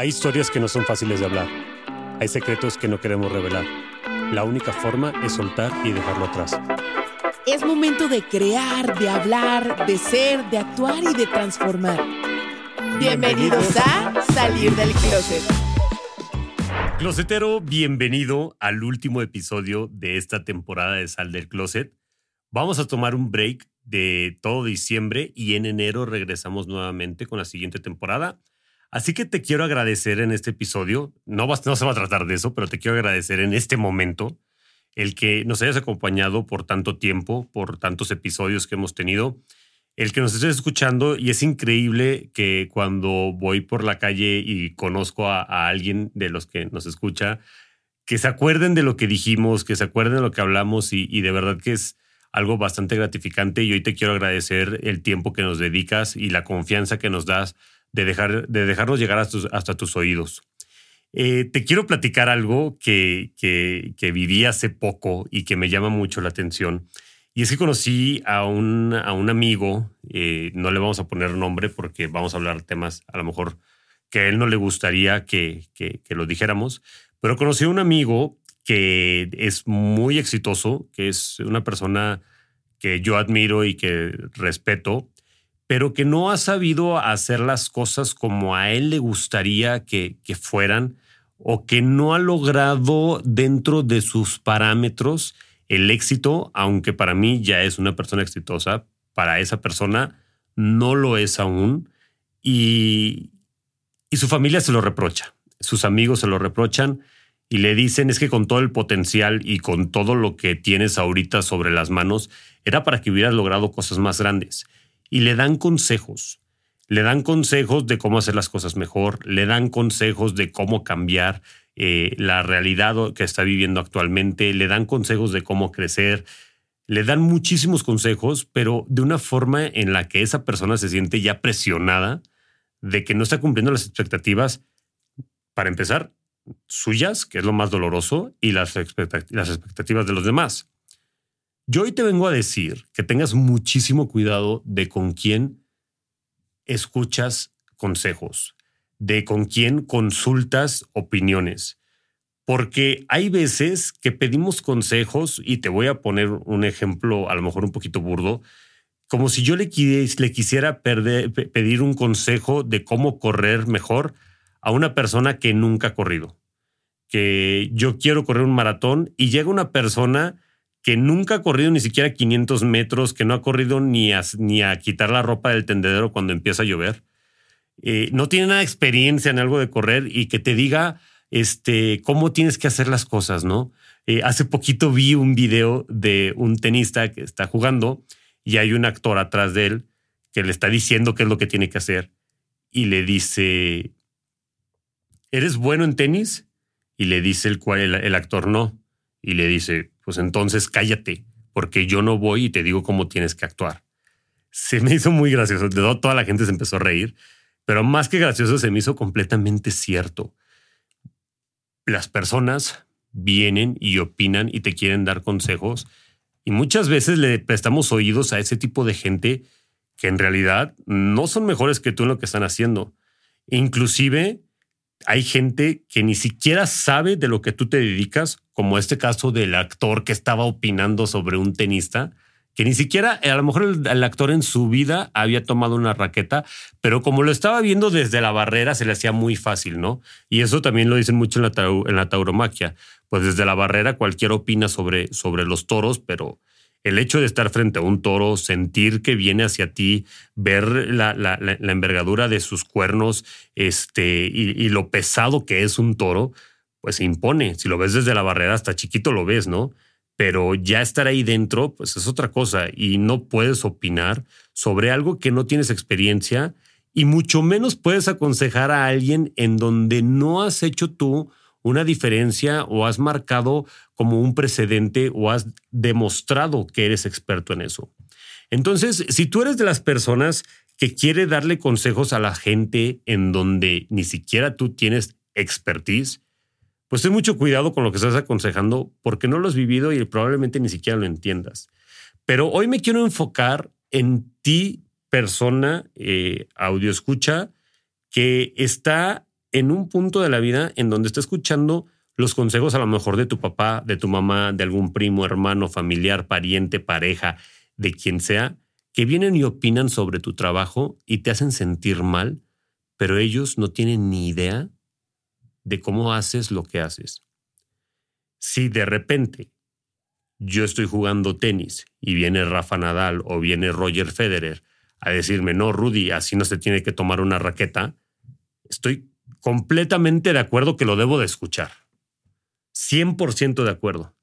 Hay historias que no son fáciles de hablar. Hay secretos que no queremos revelar. La única forma es soltar y dejarlo atrás. Es momento de crear, de hablar, de ser, de actuar y de transformar. Bienvenidos a Salir del Closet. Closetero, bienvenido al último episodio de esta temporada de Sal del Closet. Vamos a tomar un break de todo diciembre y en enero regresamos nuevamente con la siguiente temporada. Así que te quiero agradecer en este episodio, no, va- no se va a tratar de eso, pero te quiero agradecer en este momento el que nos hayas acompañado por tanto tiempo, por tantos episodios que hemos tenido, el que nos estés escuchando y es increíble que cuando voy por la calle y conozco a, alguien de los que nos escucha, que se acuerden de lo que dijimos, que se acuerden de lo que hablamos y de verdad que es algo bastante gratificante y hoy te quiero agradecer el tiempo que nos dedicas y la confianza que nos das de, dejar, de dejarnos llegar hasta hasta tus oídos. Eh, te quiero platicar algo que, que, que viví hace poco y que me llama mucho la atención. Y es que conocí a un, a un amigo, eh, no le vamos a poner nombre porque vamos a hablar temas a lo mejor que a él no le gustaría que, que, que lo dijéramos, pero conocí a un amigo que es muy exitoso, que es una persona que yo admiro y que respeto, pero que no ha sabido hacer las cosas como a él le gustaría que, que fueran o que no ha logrado dentro de sus parámetros el éxito, aunque para mí ya es una persona exitosa, para esa persona no lo es aún y, y su familia se lo reprocha, sus amigos se lo reprochan y le dicen es que con todo el potencial y con todo lo que tienes ahorita sobre las manos, era para que hubieras logrado cosas más grandes. Y le dan consejos, le dan consejos de cómo hacer las cosas mejor, le dan consejos de cómo cambiar eh, la realidad que está viviendo actualmente, le dan consejos de cómo crecer, le dan muchísimos consejos, pero de una forma en la que esa persona se siente ya presionada de que no está cumpliendo las expectativas, para empezar, suyas, que es lo más doloroso, y las, expectat- las expectativas de los demás. Yo hoy te vengo a decir que tengas muchísimo cuidado de con quién escuchas consejos, de con quién consultas opiniones. Porque hay veces que pedimos consejos, y te voy a poner un ejemplo a lo mejor un poquito burdo, como si yo le, qui- le quisiera pedir un consejo de cómo correr mejor a una persona que nunca ha corrido. Que yo quiero correr un maratón y llega una persona que nunca ha corrido ni siquiera 500 metros, que no ha corrido ni a, ni a quitar la ropa del tendedero cuando empieza a llover. Eh, no tiene nada de experiencia en algo de correr y que te diga este, cómo tienes que hacer las cosas, ¿no? Eh, hace poquito vi un video de un tenista que está jugando y hay un actor atrás de él que le está diciendo qué es lo que tiene que hacer y le dice, ¿eres bueno en tenis? Y le dice el, el actor no. Y le dice, pues entonces cállate, porque yo no voy y te digo cómo tienes que actuar. Se me hizo muy gracioso. De todo, toda la gente se empezó a reír, pero más que gracioso se me hizo completamente cierto. Las personas vienen y opinan y te quieren dar consejos y muchas veces le prestamos oídos a ese tipo de gente que en realidad no son mejores que tú en lo que están haciendo. Inclusive hay gente que ni siquiera sabe de lo que tú te dedicas, como este caso del actor que estaba opinando sobre un tenista, que ni siquiera, a lo mejor el, actor en su vida había tomado una raqueta, pero como lo estaba viendo desde la barrera, se le hacía muy fácil, ¿no? Y eso también lo dicen mucho en la, en la tauromaquia. Pues desde la barrera cualquiera opina sobre, sobre los toros, pero el hecho de estar frente a un toro, sentir que viene hacia ti, ver la, la, la envergadura de sus cuernos este, y, y, lo pesado que es un toro, pues se impone. Si lo ves desde la barrera, hasta chiquito lo ves, ¿no? Pero ya estar ahí dentro, pues es otra cosa y no puedes opinar sobre algo que no tienes experiencia y mucho menos puedes aconsejar a alguien en donde no has hecho tú una diferencia o has marcado como un precedente o has demostrado que eres experto en eso. Entonces, si tú eres de las personas que quiere darle consejos a la gente en donde ni siquiera tú tienes expertise, pues ten mucho cuidado con lo que estás aconsejando porque no lo has vivido y probablemente ni siquiera lo entiendas. Pero hoy me quiero enfocar en ti, persona, eh, audio escucha, que está en un punto de la vida en donde está escuchando los consejos a lo mejor de tu papá, de tu mamá, de algún primo, hermano, familiar, pariente, pareja, de quien sea, que vienen y opinan sobre tu trabajo y te hacen sentir mal, pero ellos no tienen ni idea de cómo haces lo que haces. Si de repente yo estoy jugando tenis y viene Rafa Nadal o viene Roger Federer a decirme, no, Rudy, así no se tiene que tomar una raqueta, estoy completamente de acuerdo que lo debo de escuchar. 100% de acuerdo.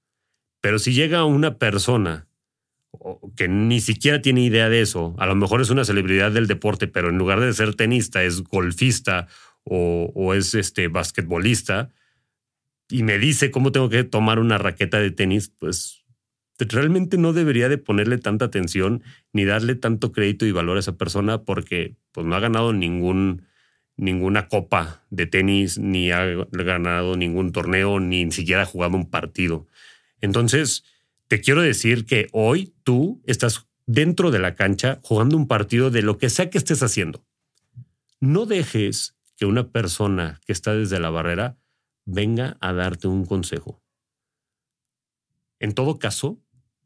Pero si llega una persona que ni siquiera tiene idea de eso, a lo mejor es una celebridad del deporte, pero en lugar de ser tenista es golfista o, es este basquetbolista y me dice cómo tengo que tomar una raqueta de tenis, pues realmente no debería de ponerle tanta atención ni darle tanto crédito y valor a esa persona porque pues no ha ganado ningún ninguna copa de tenis, ni ha ganado ningún torneo, ni siquiera ha jugado un partido. Entonces, te quiero decir que hoy tú estás dentro de la cancha jugando un partido de lo que sea que estés haciendo. No dejes que una persona que está desde la barrera venga a darte un consejo. En todo caso,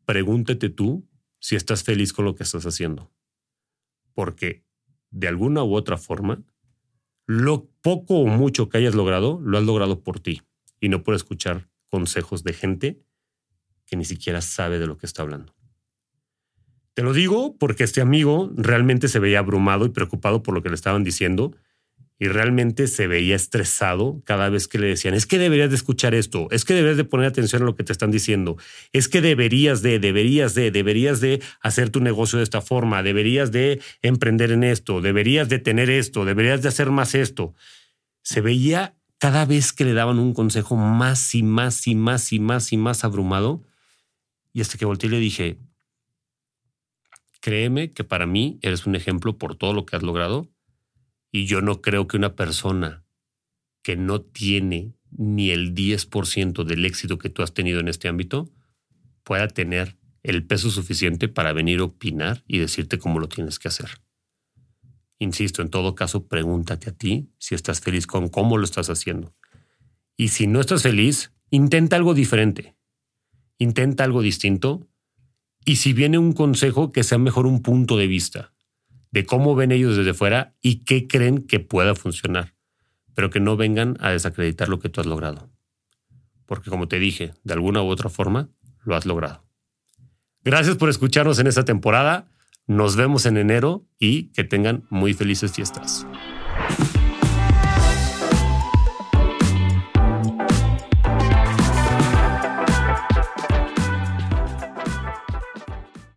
pregúntate tú si estás feliz con lo que estás haciendo. Porque de alguna u otra forma, lo poco o mucho que hayas logrado, lo has logrado por ti y no por escuchar consejos de gente que ni siquiera sabe de lo que está hablando. Te lo digo porque este amigo realmente se veía abrumado y preocupado por lo que le estaban diciendo y realmente se veía estresado cada vez que le decían, es que deberías de escuchar esto, es que deberías de poner atención a lo que te están diciendo, es que deberías de, deberías de, deberías de hacer tu negocio de esta forma, deberías de emprender en esto, deberías de tener esto, deberías de hacer más esto. Se veía cada vez que le daban un consejo más y más y más y más y más abrumado. Y hasta que volteé y le dije, créeme que para mí eres un ejemplo por todo lo que has logrado y yo no creo que una persona que no tiene ni el 10% del éxito que tú has tenido en este ámbito pueda tener el peso suficiente para venir a opinar y decirte cómo lo tienes que hacer. Insisto, en todo caso, pregúntate a ti si estás feliz con cómo lo estás haciendo. Y si no estás feliz, intenta algo diferente. Intenta algo distinto. Y si viene un consejo, que sea mejor un punto de vista de cómo ven ellos desde fuera y qué creen que pueda funcionar, pero que no vengan a desacreditar lo que tú has logrado. Porque como te dije, de alguna u otra forma, lo has logrado. Gracias por escucharnos en esta temporada. Nos vemos en enero y que tengan muy felices fiestas.